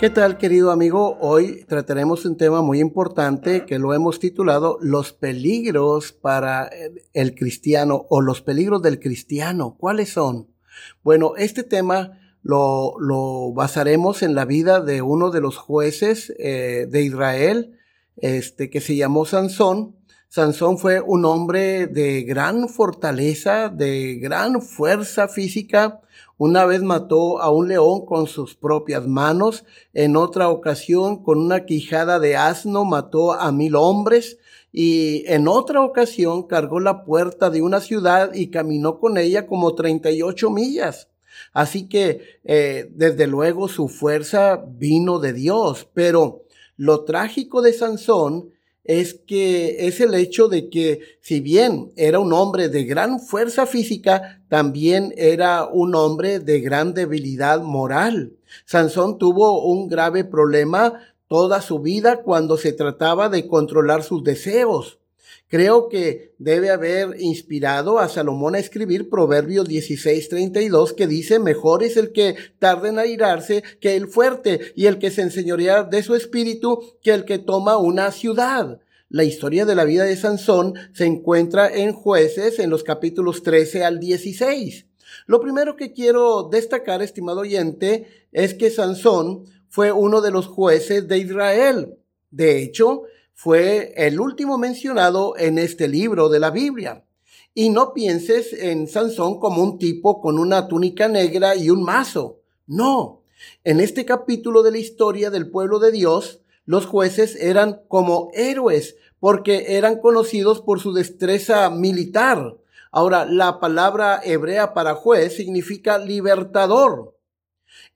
¿Qué tal, querido amigo? Hoy trataremos un tema muy importante que lo hemos titulado Los peligros para el cristiano o los peligros del cristiano. ¿Cuáles son? Bueno, este tema lo, lo basaremos en la vida de uno de los jueces eh, de Israel, este, que se llamó Sansón. Sansón fue un hombre de gran fortaleza, de gran fuerza física, una vez mató a un león con sus propias manos, en otra ocasión con una quijada de asno mató a mil hombres, y en otra ocasión cargó la puerta de una ciudad y caminó con ella como 38 millas. Así que, eh, desde luego, su fuerza vino de Dios, pero lo trágico de Sansón es que es el hecho de que si bien era un hombre de gran fuerza física, también era un hombre de gran debilidad moral. Sansón tuvo un grave problema toda su vida cuando se trataba de controlar sus deseos. Creo que debe haber inspirado a Salomón a escribir Proverbios 16:32 que dice, mejor es el que tarde en airarse que el fuerte y el que se enseñorea de su espíritu que el que toma una ciudad. La historia de la vida de Sansón se encuentra en jueces en los capítulos 13 al 16. Lo primero que quiero destacar, estimado oyente, es que Sansón fue uno de los jueces de Israel. De hecho, fue el último mencionado en este libro de la Biblia. Y no pienses en Sansón como un tipo con una túnica negra y un mazo. No. En este capítulo de la historia del pueblo de Dios, los jueces eran como héroes porque eran conocidos por su destreza militar. Ahora, la palabra hebrea para juez significa libertador.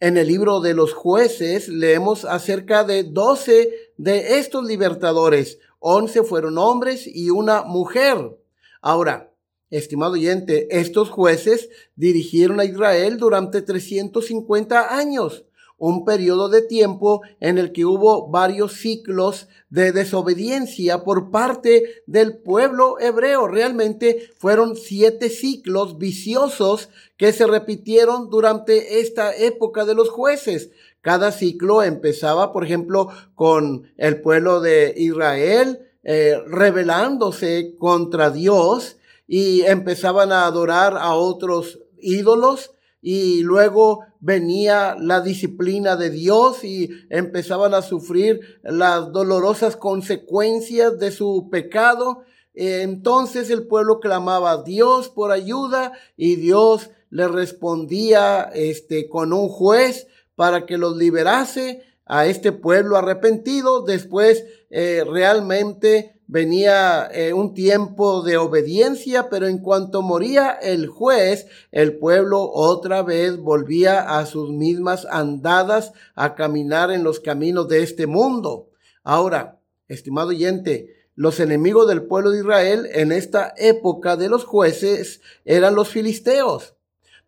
En el libro de los jueces leemos acerca de doce de estos libertadores. Once fueron hombres y una mujer. Ahora, estimado oyente, estos jueces dirigieron a Israel durante 350 años un periodo de tiempo en el que hubo varios ciclos de desobediencia por parte del pueblo hebreo. Realmente fueron siete ciclos viciosos que se repitieron durante esta época de los jueces. Cada ciclo empezaba, por ejemplo, con el pueblo de Israel eh, rebelándose contra Dios y empezaban a adorar a otros ídolos y luego venía la disciplina de Dios y empezaban a sufrir las dolorosas consecuencias de su pecado. Entonces el pueblo clamaba a Dios por ayuda y Dios le respondía este, con un juez para que los liberase a este pueblo arrepentido. Después eh, realmente venía eh, un tiempo de obediencia, pero en cuanto moría el juez, el pueblo otra vez volvía a sus mismas andadas a caminar en los caminos de este mundo. Ahora, estimado oyente, los enemigos del pueblo de Israel en esta época de los jueces eran los filisteos.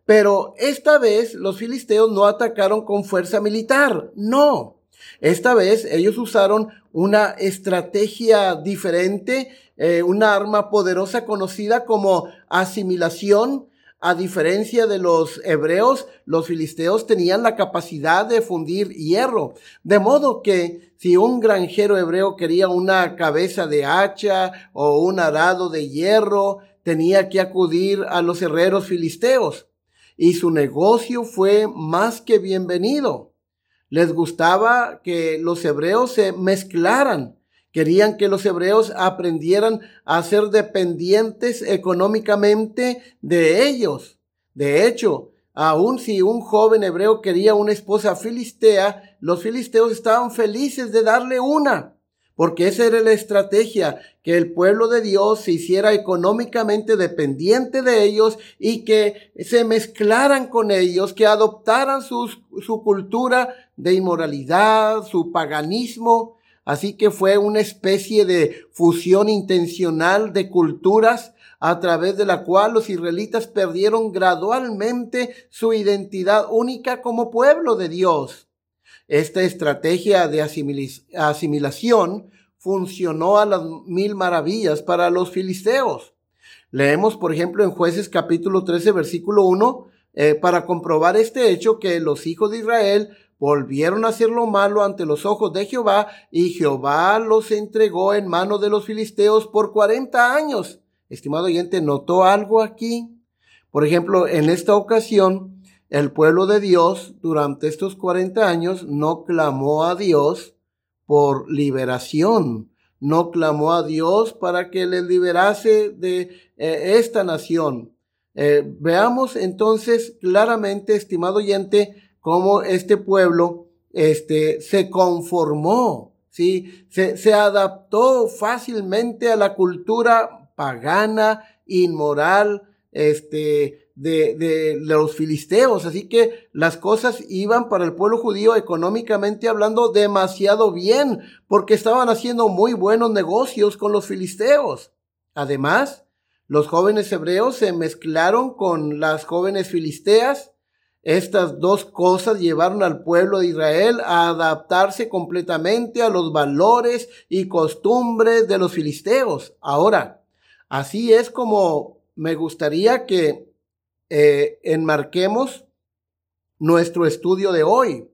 Pero esta vez los filisteos no atacaron con fuerza militar, no. Esta vez ellos usaron una estrategia diferente, eh, una arma poderosa conocida como asimilación. A diferencia de los hebreos, los filisteos tenían la capacidad de fundir hierro. De modo que si un granjero hebreo quería una cabeza de hacha o un arado de hierro, tenía que acudir a los herreros filisteos. Y su negocio fue más que bienvenido. Les gustaba que los hebreos se mezclaran. Querían que los hebreos aprendieran a ser dependientes económicamente de ellos. De hecho, Aun si un joven hebreo quería una esposa filistea, los filisteos estaban felices de darle una, porque esa era la estrategia, que el pueblo de Dios se hiciera económicamente dependiente de ellos y que se mezclaran con ellos, que adoptaran su cultura de inmoralidad, su paganismo. Así que fue una especie de fusión intencional de culturas a través de la cual los israelitas perdieron gradualmente su identidad única como pueblo de Dios. Esta estrategia de asimilación funcionó a las mil maravillas para los filisteos. Leemos, por ejemplo, en jueces capítulo 13, versículo 1, eh, para comprobar este hecho que los hijos de Israel volvieron a hacer lo malo ante los ojos de Jehová y Jehová los entregó en manos de los filisteos por cuarenta años estimado oyente, ¿notó algo aquí? Por ejemplo, en esta ocasión, el pueblo de Dios durante estos 40 años no clamó a Dios por liberación, no clamó a Dios para que le liberase de eh, esta nación. Eh, veamos entonces claramente, estimado oyente, cómo este pueblo este, se conformó, ¿sí? se, se adaptó fácilmente a la cultura pagana, inmoral, este, de, de, los filisteos. Así que las cosas iban para el pueblo judío económicamente hablando demasiado bien, porque estaban haciendo muy buenos negocios con los filisteos. Además, los jóvenes hebreos se mezclaron con las jóvenes filisteas. Estas dos cosas llevaron al pueblo de Israel a adaptarse completamente a los valores y costumbres de los filisteos. Ahora, Así es como me gustaría que eh, enmarquemos nuestro estudio de hoy.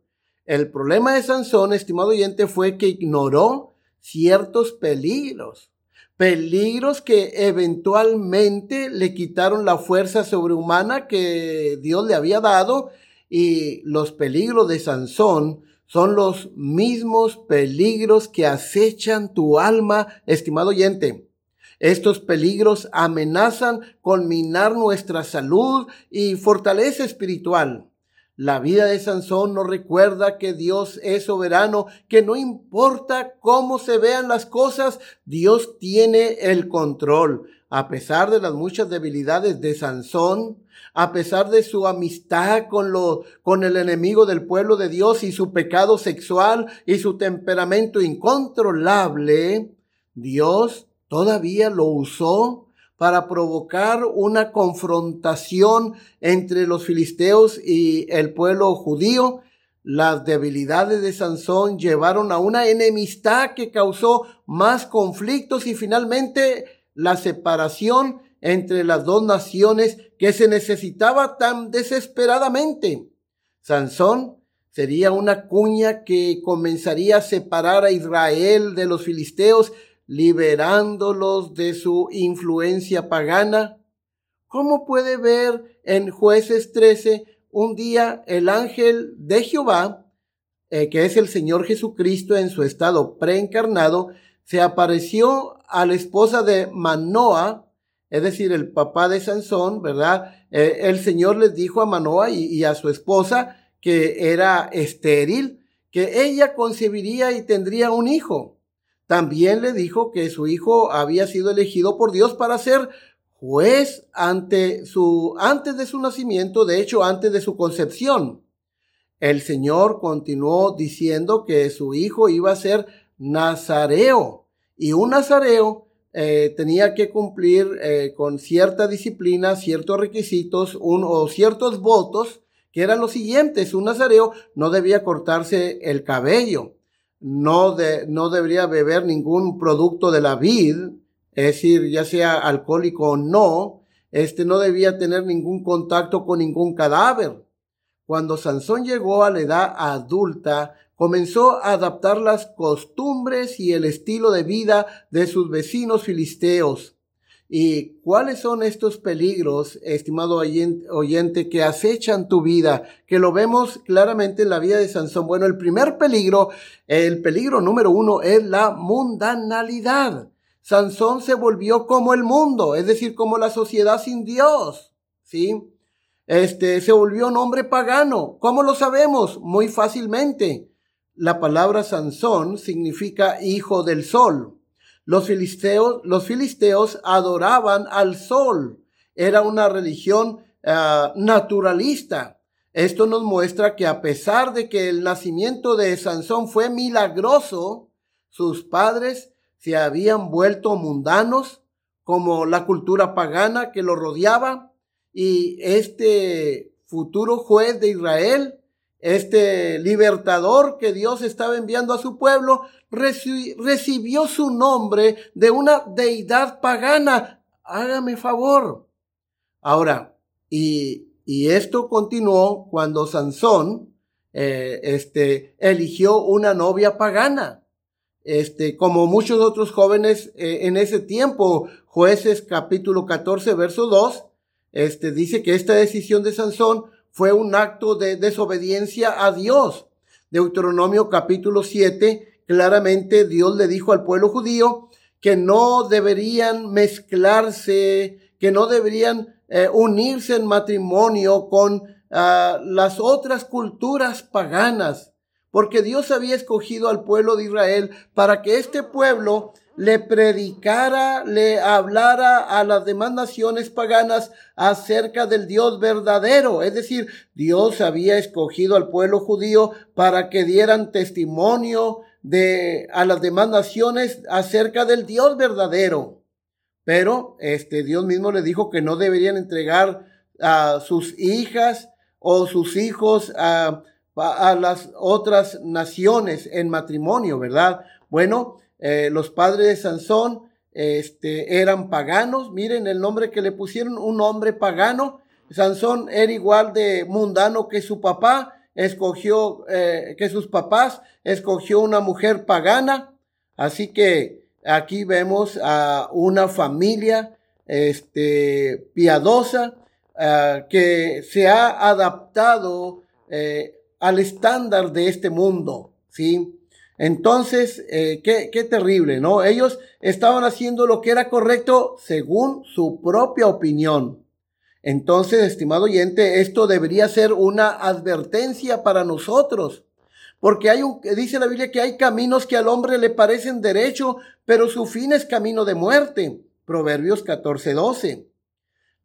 El problema de Sansón, estimado oyente, fue que ignoró ciertos peligros, peligros que eventualmente le quitaron la fuerza sobrehumana que Dios le había dado y los peligros de Sansón son los mismos peligros que acechan tu alma, estimado oyente. Estos peligros amenazan con minar nuestra salud y fortaleza espiritual. La vida de Sansón nos recuerda que Dios es soberano, que no importa cómo se vean las cosas, Dios tiene el control. A pesar de las muchas debilidades de Sansón, a pesar de su amistad con, lo, con el enemigo del pueblo de Dios y su pecado sexual y su temperamento incontrolable, Dios todavía lo usó para provocar una confrontación entre los filisteos y el pueblo judío. Las debilidades de Sansón llevaron a una enemistad que causó más conflictos y finalmente la separación entre las dos naciones que se necesitaba tan desesperadamente. Sansón sería una cuña que comenzaría a separar a Israel de los filisteos liberándolos de su influencia pagana. ¿Cómo puede ver en jueces 13 un día el ángel de Jehová, eh, que es el Señor Jesucristo en su estado preencarnado, se apareció a la esposa de Manoa, es decir, el papá de Sansón, ¿verdad? Eh, el Señor les dijo a Manoa y a su esposa que era estéril, que ella concebiría y tendría un hijo. También le dijo que su hijo había sido elegido por Dios para ser juez ante su, antes de su nacimiento, de hecho, antes de su concepción. El Señor continuó diciendo que su hijo iba a ser nazareo y un nazareo eh, tenía que cumplir eh, con cierta disciplina, ciertos requisitos o ciertos votos que eran los siguientes. Un nazareo no debía cortarse el cabello no, de, no debería beber ningún producto de la vid, es decir, ya sea alcohólico o no, este no debía tener ningún contacto con ningún cadáver. Cuando Sansón llegó a la edad adulta, comenzó a adaptar las costumbres y el estilo de vida de sus vecinos filisteos. ¿Y cuáles son estos peligros, estimado oyente, que acechan tu vida? Que lo vemos claramente en la vida de Sansón. Bueno, el primer peligro, el peligro número uno es la mundanalidad. Sansón se volvió como el mundo, es decir, como la sociedad sin Dios. ¿Sí? este, se volvió un hombre pagano. ¿Cómo lo sabemos? Muy fácilmente. La palabra Sansón significa hijo del sol. Los filisteos, los filisteos adoraban al sol. Era una religión ah, naturalista. Esto nos muestra que a pesar de que el nacimiento de Sansón fue milagroso, sus padres se habían vuelto mundanos, como la cultura pagana que lo rodeaba, y este futuro juez de Israel, este libertador que Dios estaba enviando a su pueblo, recibió su nombre de una deidad pagana. Hágame favor. Ahora, y, esto continuó cuando Sansón eh, este, eligió una novia pagana este, como muchos otros jóvenes eh, en ese tiempo, jueces capítulo 14, verso 2, este, dice que esta decisión de Sansón fue un acto de desobediencia a Dios. Deuteronomio capítulo 7, claramente Dios le dijo al pueblo judío que no deberían mezclarse, que no deberían eh, unirse en matrimonio con ah, las otras culturas paganas porque Dios había escogido al pueblo de Israel para que este pueblo le predicara, le hablara a las demás naciones paganas acerca del Dios verdadero. Es decir, Dios había escogido al pueblo judío para que dieran testimonio de a las demás naciones acerca del Dios verdadero. Pero este Dios mismo le dijo que no deberían entregar a sus hijas o sus hijos a a las otras naciones en matrimonio, ¿verdad? Bueno, eh, los padres de Sansón este, eran paganos. Miren el nombre que le pusieron, un hombre pagano. Sansón era igual de mundano que su papá, escogió, eh, que sus papás, escogió una mujer pagana. Así que aquí vemos a una familia este, piadosa ah, que se ha adaptado eh, al estándar de este mundo, ¿sí? Entonces, eh, qué, terrible, ¿no? Ellos estaban haciendo lo que era correcto según su propia opinión. Entonces, estimado oyente, esto debería ser una advertencia para nosotros. Porque hay dice la Biblia que hay caminos que al hombre le parecen derecho, pero su fin es camino de muerte. Proverbios 14, 12.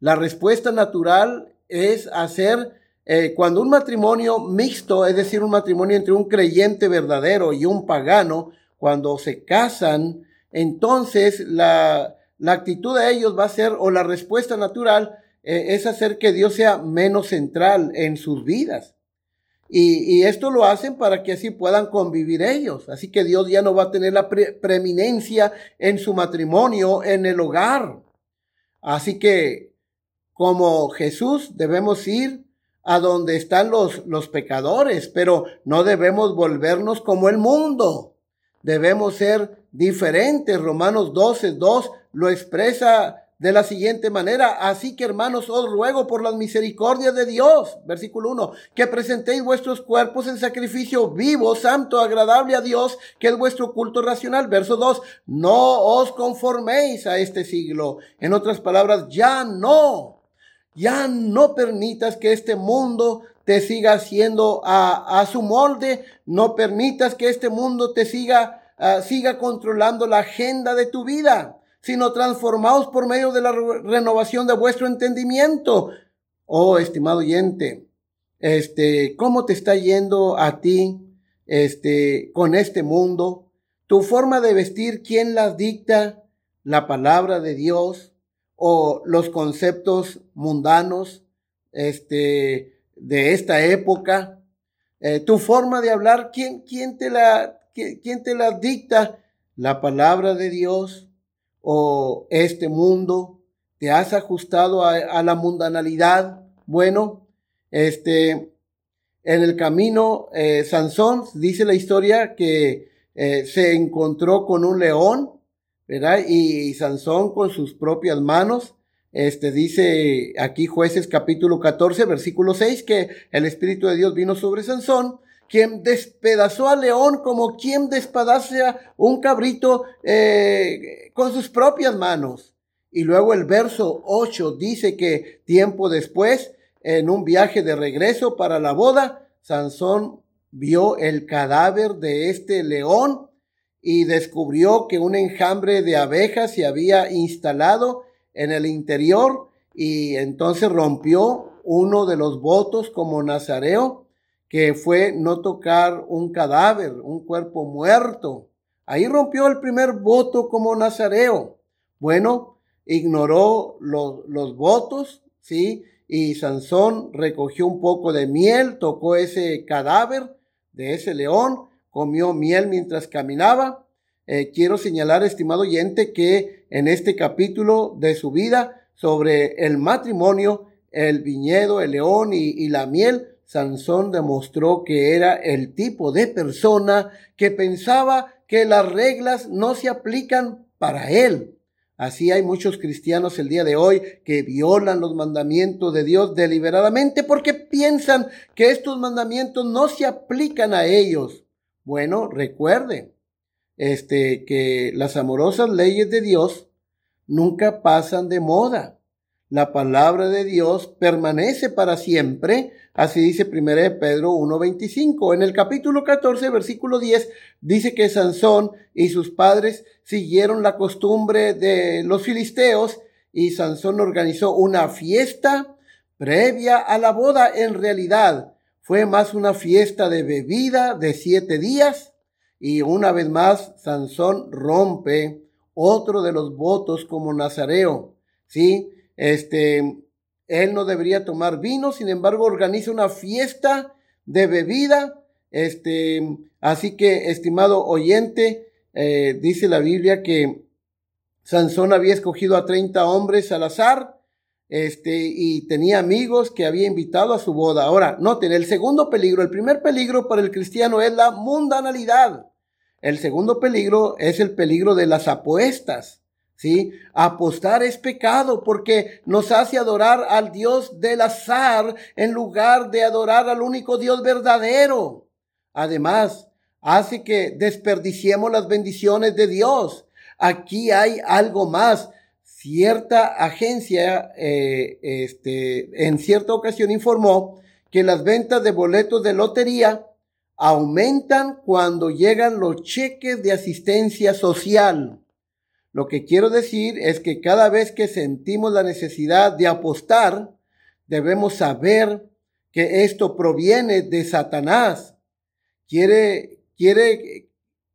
La respuesta natural es hacer eh, cuando un matrimonio mixto, es decir, un matrimonio entre un creyente verdadero y un pagano, cuando se casan, entonces la, la actitud de ellos va a ser, o la respuesta natural, eh, es hacer que Dios sea menos central en sus vidas. Y, y, esto lo hacen para que así puedan convivir ellos. Así que Dios ya no va a tener la preeminencia en su matrimonio, en el hogar. Así que como Jesús debemos ir a donde están los, los pecadores, pero no debemos volvernos como el mundo. Debemos ser diferentes. Romanos 12, 2 lo expresa de la siguiente manera. Así que hermanos, os ruego por las misericordias de Dios, versículo 1, que presentéis vuestros cuerpos en sacrificio vivo, santo, agradable a Dios, que es vuestro culto racional. Verso 2, no os conforméis a este siglo. En otras palabras, ya no ya no permitas que este mundo te siga haciendo a, su molde. No permitas que este mundo te siga, ah, siga controlando la agenda de tu vida, sino transformaos por medio de la renovación de vuestro entendimiento. Oh, estimado oyente, este, ¿cómo te está yendo a ti, este, con este mundo? Tu forma de vestir, ¿quién las dicta? La palabra de Dios o los conceptos mundanos este, de esta época. Eh, tu forma de hablar, ¿quién, quién, te la, quién te la dicta? ¿La palabra de Dios o este mundo? ¿Te has ajustado a, la mundanalidad? Bueno, este, en el camino, eh, Sansón dice la historia que eh, se encontró con un león ¿verdad? Y, Sansón con sus propias manos, este dice aquí jueces capítulo 14, versículo 6, que el Espíritu de Dios vino sobre Sansón, quien despedazó al león como quien despedaza un cabrito eh, con sus propias manos. Y luego el verso 8 dice que tiempo después, en un viaje de regreso para la boda, Sansón vio el cadáver de este león y descubrió que un enjambre de abejas se había instalado en el interior y entonces rompió uno de los votos como nazareo, que fue no tocar un cadáver, un cuerpo muerto. Ahí rompió el primer voto como nazareo. Bueno, ignoró los, los votos, ¿sí? Y Sansón recogió un poco de miel, tocó ese cadáver de ese león, comió miel mientras caminaba. Eh, quiero señalar, estimado oyente, que en este capítulo de su vida sobre el matrimonio, el viñedo, el león y, y la miel, Sansón demostró que era el tipo de persona que pensaba que las reglas no se aplican para él. Así hay muchos cristianos el día de hoy que violan los mandamientos de Dios deliberadamente porque piensan que estos mandamientos no se aplican a ellos. Bueno, recuerde, este, que las amorosas leyes de Dios nunca pasan de moda. La palabra de Dios permanece para siempre, así dice 1 Pedro 1.25. En el capítulo 14, versículo 10, dice que Sansón y sus padres siguieron la costumbre de los filisteos y Sansón organizó una fiesta previa a la boda. En realidad fue más una fiesta de bebida de siete días y una vez más Sansón rompe otro de los votos como nazareo. ¿Sí? Este, él no debería tomar vino, sin embargo organiza una fiesta de bebida. Este, así que, estimado oyente, eh, dice la Biblia que Sansón había escogido a 30 hombres al azar, este, y tenía amigos que había invitado a su boda. Ahora, noten, el segundo peligro, el primer peligro para el cristiano es la mundanalidad. El segundo peligro es el peligro de las apuestas. ¿sí? Apostar es pecado porque nos hace adorar al Dios del azar en lugar de adorar al único Dios verdadero. Además, hace que desperdiciemos las bendiciones de Dios. Aquí hay algo más. Cierta agencia, eh, este, en cierta ocasión informó que las ventas de boletos de lotería aumentan cuando llegan los cheques de asistencia social. Lo que quiero decir es que cada vez que sentimos la necesidad de apostar, debemos saber que esto proviene de Satanás. Quiere, quiere,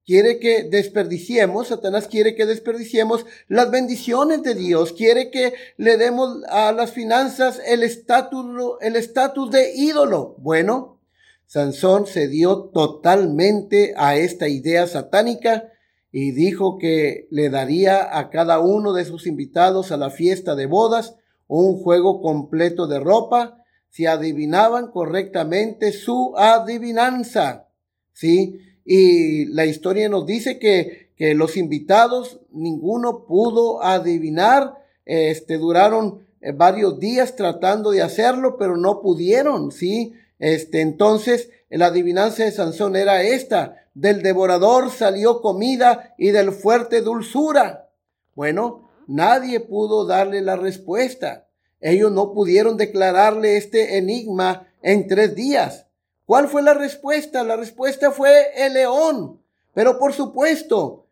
quiere que desperdiciemos, Satanás quiere que desperdiciemos las bendiciones de Dios, quiere que le demos a las finanzas el estatus, el estatus de ídolo. Bueno, Sansón se dio totalmente a esta idea satánica y dijo que le daría a cada uno de sus invitados a la fiesta de bodas un juego completo de ropa si adivinaban correctamente su adivinanza. ¿Sí? Y la historia nos dice que, que los invitados, ninguno pudo adivinar, este, duraron eh, varios días tratando de hacerlo, pero no pudieron, ¿sí? Este, entonces, la adivinanza de Sansón era esta, del devorador salió comida y del fuerte dulzura. Bueno, nadie pudo darle la respuesta. Ellos no pudieron declararle este enigma en tres días. ¿Cuál fue la respuesta? La respuesta fue el león. Pero por supuesto,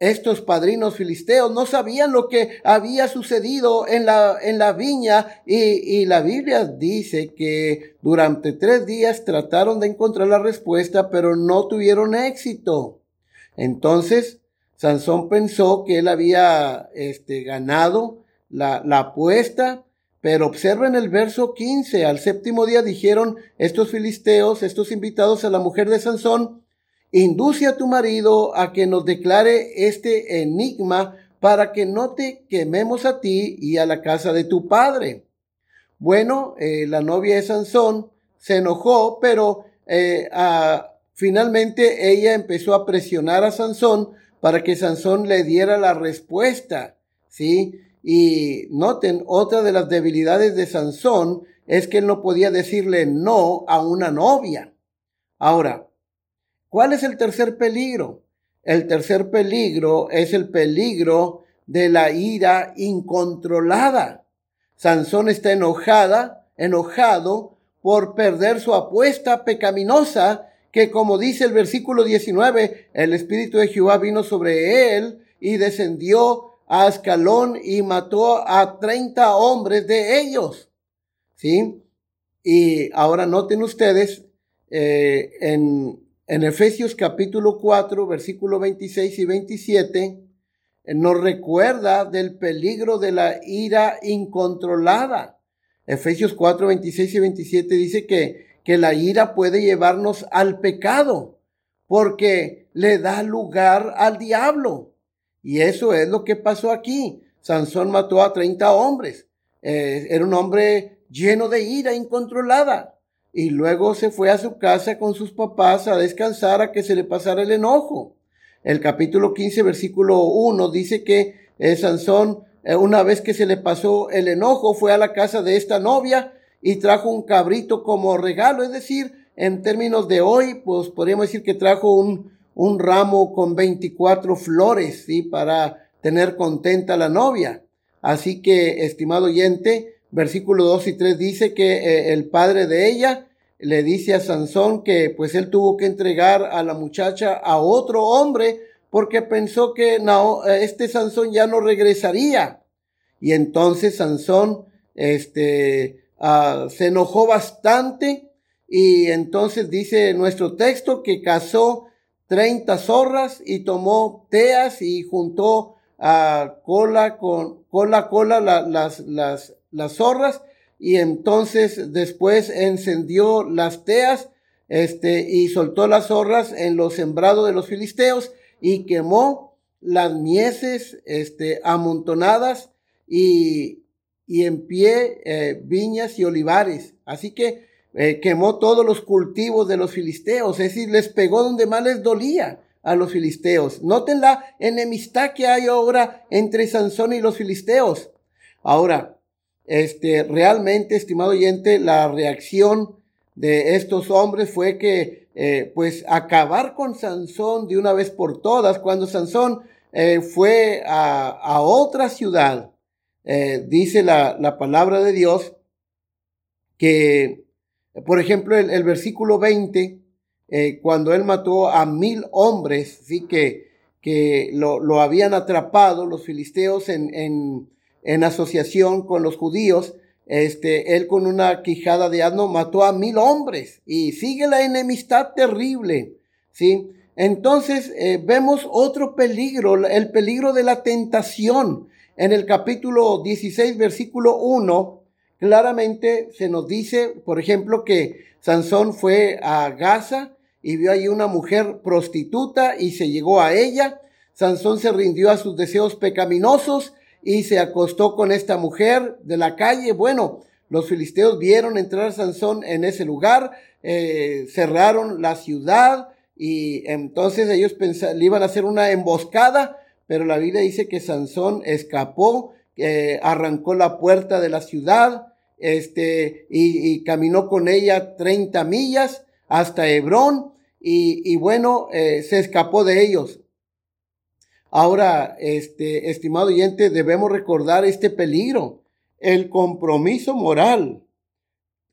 estos padrinos filisteos no sabían lo que había sucedido en la, en la viña y, y, la Biblia dice que durante tres días trataron de encontrar la respuesta, pero no tuvieron éxito. Entonces, Sansón pensó que él había este, ganado la, la apuesta, pero observen el verso 15. Al séptimo día dijeron estos filisteos, estos invitados a la mujer de Sansón, Induce a tu marido a que nos declare este enigma para que no te quememos a ti y a la casa de tu padre. Bueno, eh, la novia de Sansón se enojó, pero eh, finalmente ella empezó a presionar a Sansón para que Sansón le diera la respuesta, ¿sí? Y noten, otra de las debilidades de Sansón es que él no podía decirle no a una novia. Ahora, ¿Cuál es el tercer peligro? El tercer peligro es el peligro de la ira incontrolada. Sansón está enojada, enojado por perder su apuesta pecaminosa, que como dice el versículo 19, el Espíritu de Jehová vino sobre él y descendió a Ascalón y mató a 30 hombres de ellos. ¿Sí? Y ahora noten ustedes eh, en, en Efesios capítulo 4, versículo 26 y 27, eh, nos recuerda del peligro de la ira incontrolada. Efesios 4, 26 y 27 dice que, que la ira puede llevarnos al pecado porque le da lugar al diablo. Y eso es lo que pasó aquí. Sansón mató a 30 hombres. Eh, era un hombre lleno de ira incontrolada. Y luego se fue a su casa con sus papás a descansar a que se le pasara el enojo. El capítulo 15, versículo 1 dice que eh, Sansón, eh, una vez que se le pasó el enojo, fue a la casa de esta novia y trajo un cabrito como regalo. Es decir, en términos de hoy, pues podríamos decir que trajo un, un ramo con 24 flores, ¿sí? Para tener contenta a la novia. Así que, estimado oyente, versículo 2 y 3 dice que eh, el padre de ella le dice a Sansón que pues él tuvo que entregar a la muchacha a otro hombre porque pensó que no, este Sansón ya no regresaría. Y entonces Sansón este, ah, se enojó bastante y entonces dice nuestro texto que cazó 30 zorras y tomó teas y juntó a cola con cola cola las, las, las zorras y entonces después encendió las teas este, y soltó las zorras en los sembrados de los filisteos y quemó las mieses este, amontonadas y, y en pie eh, viñas y olivares. Así que eh, quemó todos los cultivos de los filisteos, es decir, les pegó donde más les dolía a los filisteos. Noten la enemistad que hay ahora entre Sansón y los filisteos. Ahora, este, realmente, estimado oyente, la reacción de estos hombres fue que, eh, pues, acabar con Sansón de una vez por todas, cuando Sansón eh, fue a, otra ciudad, dice la, la palabra de Dios, que por ejemplo, el, versículo 20, eh, cuando él mató a mil hombres, sí que, que lo, habían atrapado los filisteos en, en, asociación con los judíos, este, él con una quijada de asno mató a mil hombres y sigue la enemistad terrible, ¿sí? Entonces eh, vemos otro peligro, el peligro de la tentación. En el capítulo 16, versículo 1, claramente se nos dice, por ejemplo, que Sansón fue a Gaza y vio allí una mujer prostituta y se llegó a ella. Sansón se rindió a sus deseos pecaminosos y se acostó con esta mujer de la calle. Bueno, los filisteos vieron entrar a Sansón en ese lugar, eh, cerraron la ciudad y entonces ellos pensaban, le iban a hacer una emboscada, pero la Biblia dice que Sansón escapó eh, arrancó la puerta de la ciudad, este, y, caminó con ella 30 millas hasta Hebrón, y, bueno, eh, se escapó de ellos. Ahora, este, estimado oyente, debemos recordar este peligro. El compromiso moral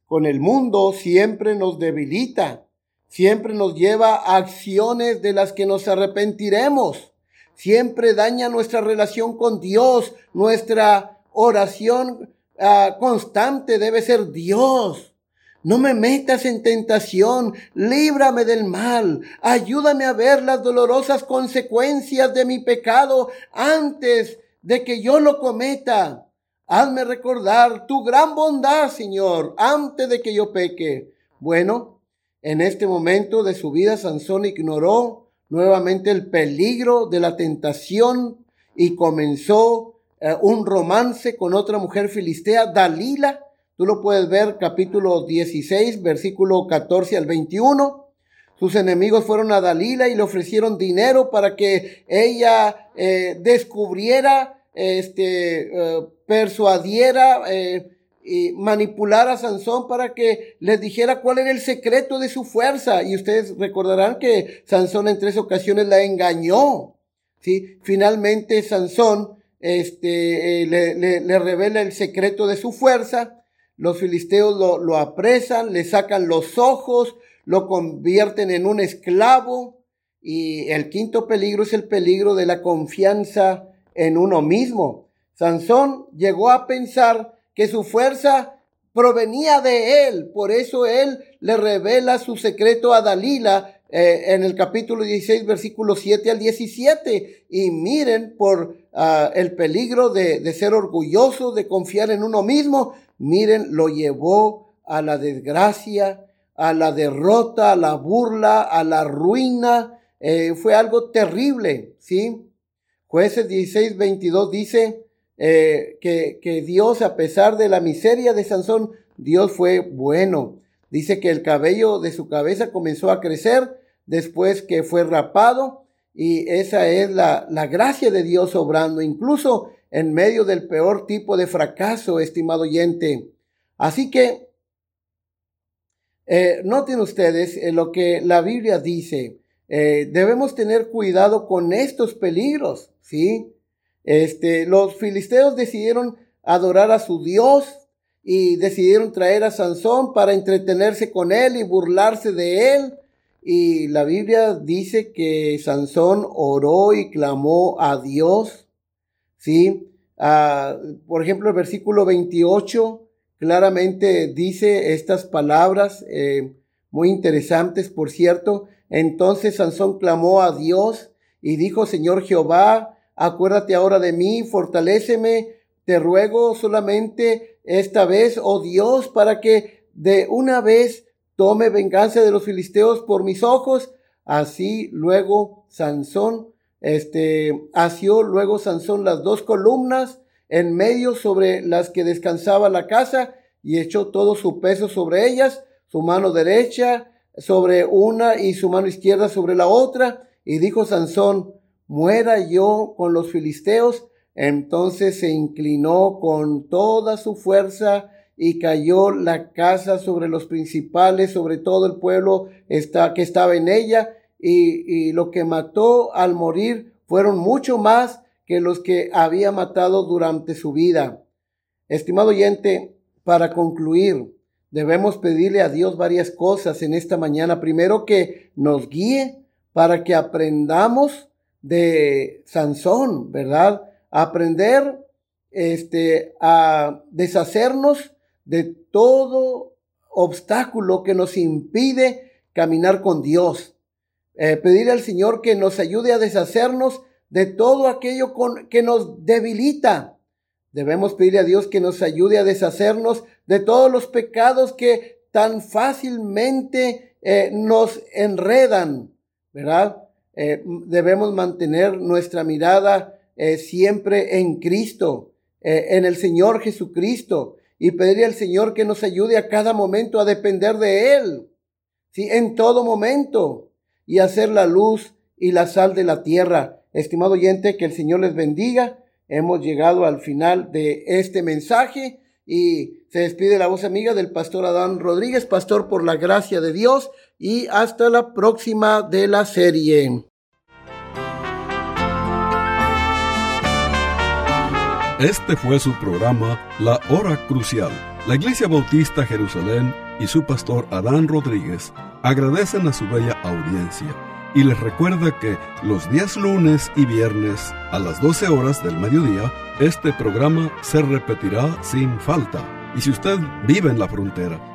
con el mundo siempre nos debilita, siempre nos lleva a acciones de las que nos arrepentiremos siempre daña nuestra relación con Dios. Nuestra oración ah, constante debe ser Dios. No me metas en tentación, líbrame del mal, ayúdame a ver las dolorosas consecuencias de mi pecado antes de que yo lo cometa. Hazme recordar tu gran bondad, Señor, antes de que yo peque. Bueno, en este momento de su vida, Sansón ignoró nuevamente el peligro de la tentación y comenzó eh, un romance con otra mujer filistea, Dalila. Tú lo puedes ver capítulo 16, versículo 14 al 21. Sus enemigos fueron a Dalila y le ofrecieron dinero para que ella eh, descubriera, este, eh, persuadiera, y manipular a Sansón para que les dijera cuál era el secreto de su fuerza. Y ustedes recordarán que Sansón en tres ocasiones la engañó. ¿sí? Finalmente Sansón este, eh, le, le, revela el secreto de su fuerza, los filisteos lo, lo apresan, le sacan los ojos, lo convierten en un esclavo. Y el quinto peligro es el peligro de la confianza en uno mismo. Sansón llegó a pensar que su fuerza provenía de él. Por eso él le revela su secreto a Dalila eh, en el capítulo 16, versículos 7 al 17. Y miren por ah, el peligro de, de ser orgulloso, de confiar en uno mismo. Miren, lo llevó a la desgracia, a la derrota, a la burla, a la ruina. Eh, fue algo terrible, ¿sí? Jueces 16, 22 dice, eh, que, que Dios, a pesar de la miseria de Sansón, Dios fue bueno. Dice que el cabello de su cabeza comenzó a crecer después que fue rapado y esa es la, la gracia de Dios obrando, incluso en medio del peor tipo de fracaso, estimado oyente. Así que, eh, noten ustedes eh, lo que la Biblia dice. debemos tener cuidado con estos peligros, ¿sí? Este, los filisteos decidieron adorar a su Dios y decidieron traer a Sansón para entretenerse con él y burlarse de él. Y la Biblia dice que Sansón oró y clamó a Dios. ¿Sí? Ah, por ejemplo, el versículo 28 claramente dice estas palabras eh, muy interesantes, por cierto. Entonces Sansón clamó a Dios y dijo, Señor Jehová, acuérdate ahora de mí, fortaléceme, te ruego solamente esta vez, oh Dios, para que de una vez tome venganza de los filisteos por mis ojos. Así luego Sansón, este, asió luego Sansón las dos columnas en medio sobre las que descansaba la casa y echó todo su peso sobre ellas, su mano derecha sobre una y su mano izquierda sobre la otra. Y dijo Sansón, muera yo con los filisteos. Entonces se inclinó con toda su fuerza y cayó la casa sobre los principales, sobre todo el pueblo que estaba en ella, y, y lo que mató al morir fueron mucho más que los que había matado durante su vida. Estimado oyente, para concluir, debemos pedirle a Dios varias cosas en esta mañana. Primero que nos guíe para que aprendamos de Sansón, ¿verdad? Aprender este, a deshacernos de todo obstáculo que nos impide caminar con Dios. Eh, pedirle al Señor que nos ayude a deshacernos de todo aquello con, que nos debilita. Debemos pedirle a Dios que nos ayude a deshacernos de todos los pecados que tan fácilmente eh, nos enredan, ¿verdad? Eh, debemos mantener nuestra mirada eh, siempre en Cristo, eh, en el Señor Jesucristo, y pedirle al Señor que nos ayude a cada momento a depender de Él, ¿sí? en todo momento, y hacer la luz y la sal de la tierra. Estimado oyente, que el Señor les bendiga. Hemos llegado al final de este mensaje y se despide la voz amiga del pastor Adán Rodríguez, pastor por la gracia de Dios, y hasta la próxima de la serie. Este fue su programa La Hora Crucial. La Iglesia Bautista Jerusalén y su pastor Adán Rodríguez agradecen a su bella audiencia y les recuerda que los días lunes y viernes a las 12 horas del mediodía, este programa se repetirá sin falta. Y si usted vive en la frontera,